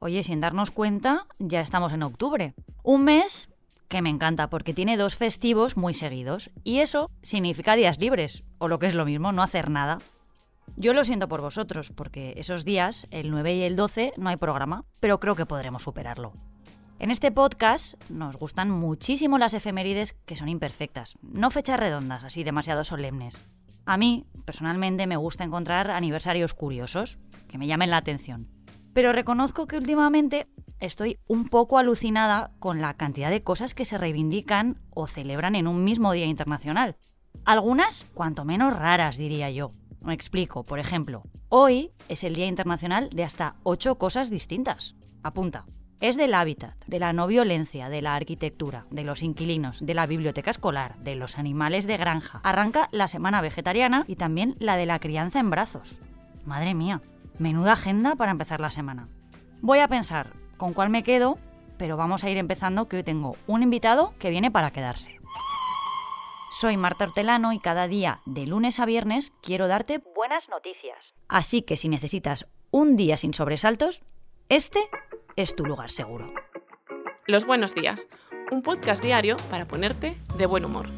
Oye, sin darnos cuenta, ya estamos en octubre. Un mes que me encanta porque tiene dos festivos muy seguidos. Y eso significa días libres, o lo que es lo mismo, no hacer nada. Yo lo siento por vosotros, porque esos días, el 9 y el 12, no hay programa, pero creo que podremos superarlo. En este podcast nos gustan muchísimo las efemérides que son imperfectas, no fechas redondas, así demasiado solemnes. A mí, personalmente, me gusta encontrar aniversarios curiosos, que me llamen la atención. Pero reconozco que últimamente estoy un poco alucinada con la cantidad de cosas que se reivindican o celebran en un mismo Día Internacional. Algunas, cuanto menos raras, diría yo. Me explico, por ejemplo, hoy es el Día Internacional de hasta ocho cosas distintas. Apunta. Es del hábitat, de la no violencia, de la arquitectura, de los inquilinos, de la biblioteca escolar, de los animales de granja. Arranca la semana vegetariana y también la de la crianza en brazos. Madre mía, menuda agenda para empezar la semana. Voy a pensar con cuál me quedo, pero vamos a ir empezando que hoy tengo un invitado que viene para quedarse. Soy Marta Hortelano y cada día, de lunes a viernes, quiero darte buenas noticias. Así que si necesitas un día sin sobresaltos, este es tu lugar seguro. Los buenos días, un podcast diario para ponerte de buen humor.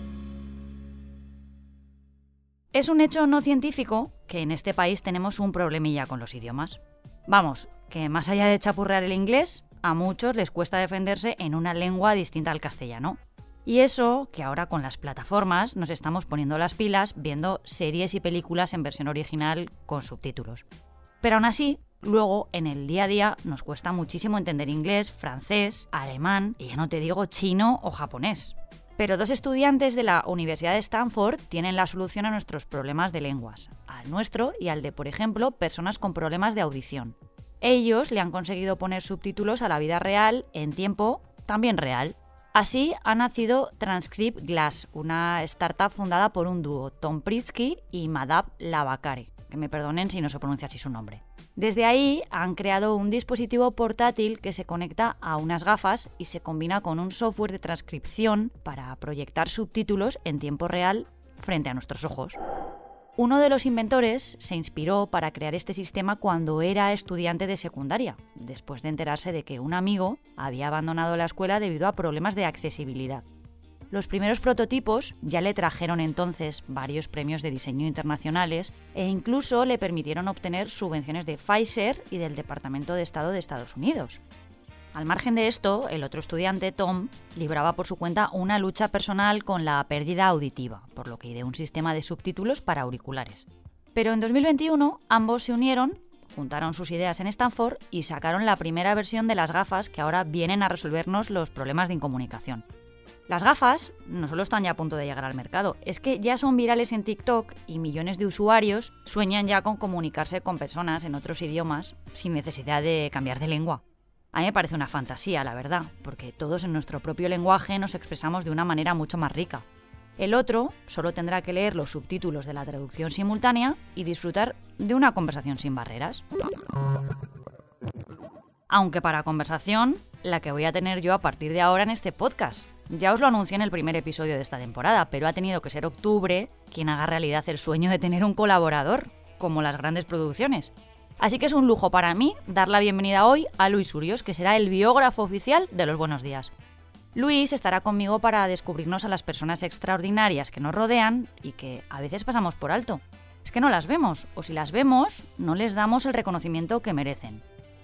Es un hecho no científico que en este país tenemos un problemilla con los idiomas. Vamos, que más allá de chapurrear el inglés, a muchos les cuesta defenderse en una lengua distinta al castellano. Y eso que ahora con las plataformas nos estamos poniendo las pilas viendo series y películas en versión original con subtítulos. Pero aún así, luego en el día a día nos cuesta muchísimo entender inglés, francés, alemán y ya no te digo chino o japonés. Pero dos estudiantes de la Universidad de Stanford tienen la solución a nuestros problemas de lenguas, al nuestro y al de, por ejemplo, personas con problemas de audición. Ellos le han conseguido poner subtítulos a la vida real en tiempo también real. Así ha nacido Transcript Glass, una startup fundada por un dúo, Tom Pritsky y Madab Lavakare, que me perdonen si no se pronuncia así su nombre. Desde ahí han creado un dispositivo portátil que se conecta a unas gafas y se combina con un software de transcripción para proyectar subtítulos en tiempo real frente a nuestros ojos. Uno de los inventores se inspiró para crear este sistema cuando era estudiante de secundaria, después de enterarse de que un amigo había abandonado la escuela debido a problemas de accesibilidad. Los primeros prototipos ya le trajeron entonces varios premios de diseño internacionales e incluso le permitieron obtener subvenciones de Pfizer y del Departamento de Estado de Estados Unidos. Al margen de esto, el otro estudiante, Tom, libraba por su cuenta una lucha personal con la pérdida auditiva, por lo que ideó un sistema de subtítulos para auriculares. Pero en 2021 ambos se unieron, juntaron sus ideas en Stanford y sacaron la primera versión de las gafas que ahora vienen a resolvernos los problemas de incomunicación. Las gafas no solo están ya a punto de llegar al mercado, es que ya son virales en TikTok y millones de usuarios sueñan ya con comunicarse con personas en otros idiomas sin necesidad de cambiar de lengua. A mí me parece una fantasía, la verdad, porque todos en nuestro propio lenguaje nos expresamos de una manera mucho más rica. El otro solo tendrá que leer los subtítulos de la traducción simultánea y disfrutar de una conversación sin barreras. Aunque para conversación, la que voy a tener yo a partir de ahora en este podcast. Ya os lo anuncié en el primer episodio de esta temporada, pero ha tenido que ser octubre quien haga realidad el sueño de tener un colaborador, como las grandes producciones. Así que es un lujo para mí dar la bienvenida hoy a Luis Urios, que será el biógrafo oficial de Los Buenos Días. Luis estará conmigo para descubrirnos a las personas extraordinarias que nos rodean y que a veces pasamos por alto. Es que no las vemos, o si las vemos, no les damos el reconocimiento que merecen.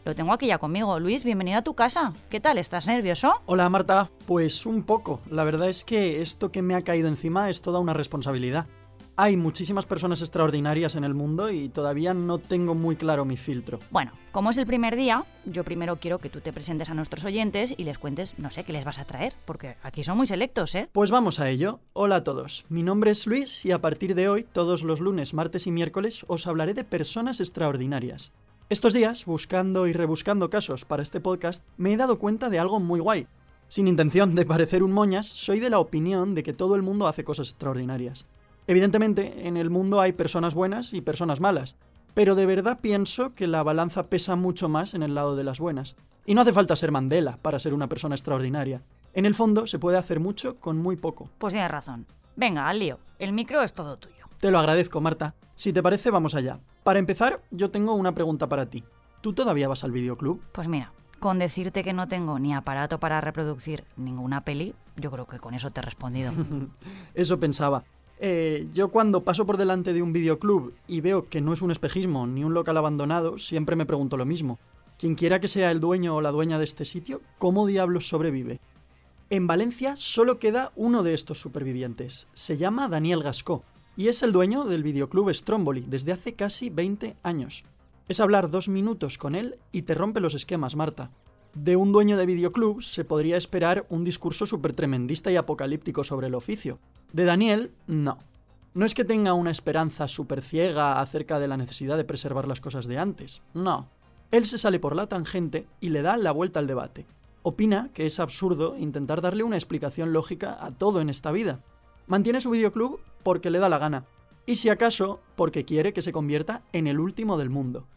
Lo tengo aquí ya conmigo. Luis, bienvenido a tu casa. ¿Qué tal? ¿Estás nervioso? Hola Marta, pues un poco. La verdad es que esto que me ha caído encima es toda una responsabilidad. Hay muchísimas personas extraordinarias en el mundo y todavía no tengo muy claro mi filtro. Bueno, como es el primer día, yo primero quiero que tú te presentes a nuestros oyentes y les cuentes, no sé, qué les vas a traer, porque aquí son muy selectos, ¿eh? Pues vamos a ello. Hola a todos. Mi nombre es Luis y a partir de hoy, todos los lunes, martes y miércoles, os hablaré de personas extraordinarias. Estos días, buscando y rebuscando casos para este podcast, me he dado cuenta de algo muy guay. Sin intención de parecer un moñas, soy de la opinión de que todo el mundo hace cosas extraordinarias. Evidentemente, en el mundo hay personas buenas y personas malas, pero de verdad pienso que la balanza pesa mucho más en el lado de las buenas. Y no hace falta ser Mandela para ser una persona extraordinaria. En el fondo se puede hacer mucho con muy poco. Pues tienes razón. Venga, al lío. El micro es todo tuyo. Te lo agradezco, Marta. Si te parece, vamos allá. Para empezar, yo tengo una pregunta para ti. ¿Tú todavía vas al videoclub? Pues mira, con decirte que no tengo ni aparato para reproducir ninguna peli, yo creo que con eso te he respondido. Eso pensaba. Eh, yo cuando paso por delante de un videoclub y veo que no es un espejismo ni un local abandonado, siempre me pregunto lo mismo. Quien quiera que sea el dueño o la dueña de este sitio, ¿cómo diablos sobrevive? En Valencia solo queda uno de estos supervivientes. Se llama Daniel Gascó y es el dueño del videoclub Stromboli desde hace casi 20 años. Es hablar dos minutos con él y te rompe los esquemas, Marta. De un dueño de videoclub se podría esperar un discurso súper tremendista y apocalíptico sobre el oficio. De Daniel, no. No es que tenga una esperanza súper ciega acerca de la necesidad de preservar las cosas de antes, no. Él se sale por la tangente y le da la vuelta al debate. Opina que es absurdo intentar darle una explicación lógica a todo en esta vida. Mantiene su videoclub porque le da la gana, y si acaso porque quiere que se convierta en el último del mundo.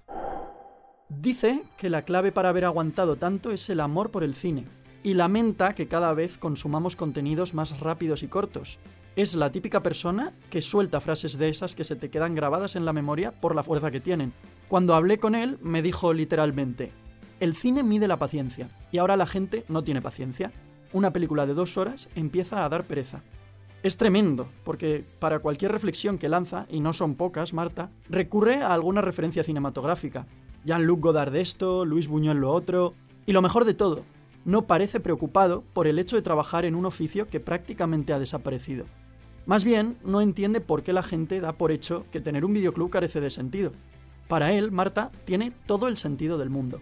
Dice que la clave para haber aguantado tanto es el amor por el cine, y lamenta que cada vez consumamos contenidos más rápidos y cortos. Es la típica persona que suelta frases de esas que se te quedan grabadas en la memoria por la fuerza que tienen, cuando hablé con él, me dijo literalmente, el cine mide la paciencia, y ahora la gente no tiene paciencia. Una película de dos horas empieza a dar pereza. Es tremendo, porque para cualquier reflexión que lanza, y no son pocas, Marta, recurre a alguna referencia cinematográfica. Jean-Luc Godard de esto, Luis Buñuel lo otro, y lo mejor de todo, no parece preocupado por el hecho de trabajar en un oficio que prácticamente ha desaparecido. Más bien, no entiende por qué la gente da por hecho que tener un videoclub carece de sentido. Para él, Marta tiene todo el sentido del mundo.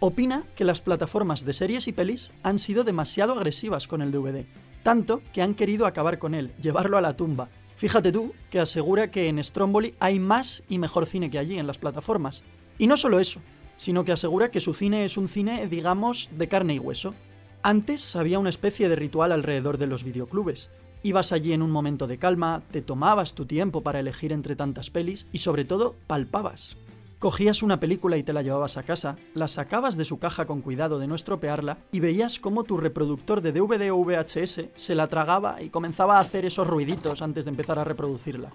Opina que las plataformas de series y pelis han sido demasiado agresivas con el DVD, tanto que han querido acabar con él, llevarlo a la tumba. Fíjate tú que asegura que en Stromboli hay más y mejor cine que allí en las plataformas. Y no solo eso, sino que asegura que su cine es un cine, digamos, de carne y hueso. Antes había una especie de ritual alrededor de los videoclubes, Ibas allí en un momento de calma, te tomabas tu tiempo para elegir entre tantas pelis y sobre todo palpabas. Cogías una película y te la llevabas a casa, la sacabas de su caja con cuidado de no estropearla y veías cómo tu reproductor de DVD o VHS se la tragaba y comenzaba a hacer esos ruiditos antes de empezar a reproducirla.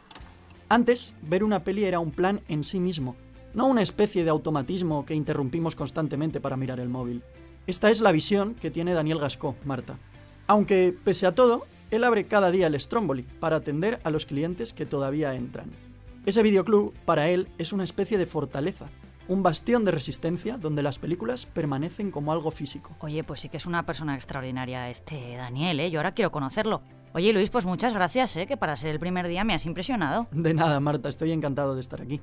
Antes, ver una peli era un plan en sí mismo, no una especie de automatismo que interrumpimos constantemente para mirar el móvil. Esta es la visión que tiene Daniel Gascó, Marta. Aunque, pese a todo, él abre cada día el Stromboli para atender a los clientes que todavía entran. Ese videoclub, para él, es una especie de fortaleza, un bastión de resistencia donde las películas permanecen como algo físico. Oye, pues sí que es una persona extraordinaria este Daniel, ¿eh? Yo ahora quiero conocerlo. Oye, Luis, pues muchas gracias, ¿eh? Que para ser el primer día me has impresionado. De nada, Marta, estoy encantado de estar aquí.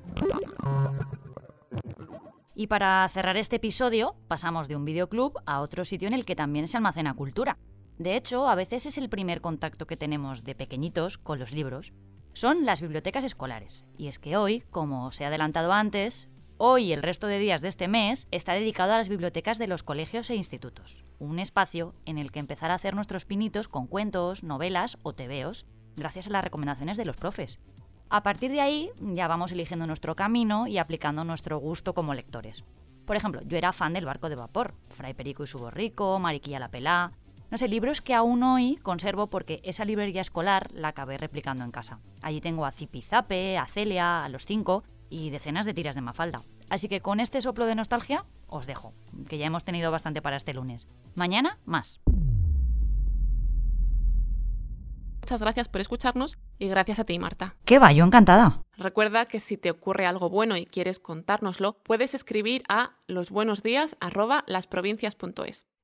Y para cerrar este episodio, pasamos de un videoclub a otro sitio en el que también se almacena cultura. De hecho, a veces es el primer contacto que tenemos de pequeñitos con los libros. Son las bibliotecas escolares. Y es que hoy, como se ha adelantado antes, hoy y el resto de días de este mes está dedicado a las bibliotecas de los colegios e institutos. Un espacio en el que empezar a hacer nuestros pinitos con cuentos, novelas o tebeos, gracias a las recomendaciones de los profes. A partir de ahí ya vamos eligiendo nuestro camino y aplicando nuestro gusto como lectores. Por ejemplo, yo era fan del barco de vapor, Fray Perico y su borrico, Mariquilla la pelá, no sé, libros que aún hoy conservo porque esa librería escolar la acabé replicando en casa. Allí tengo a Zipizape, a Celia, a los cinco y decenas de tiras de Mafalda. Así que con este soplo de nostalgia os dejo, que ya hemos tenido bastante para este lunes. Mañana, más. Muchas gracias por escucharnos y gracias a ti, Marta. ¿Qué va? Yo encantada. Recuerda que si te ocurre algo bueno y quieres contárnoslo, puedes escribir a losbuenosdías@lasprovincias.es.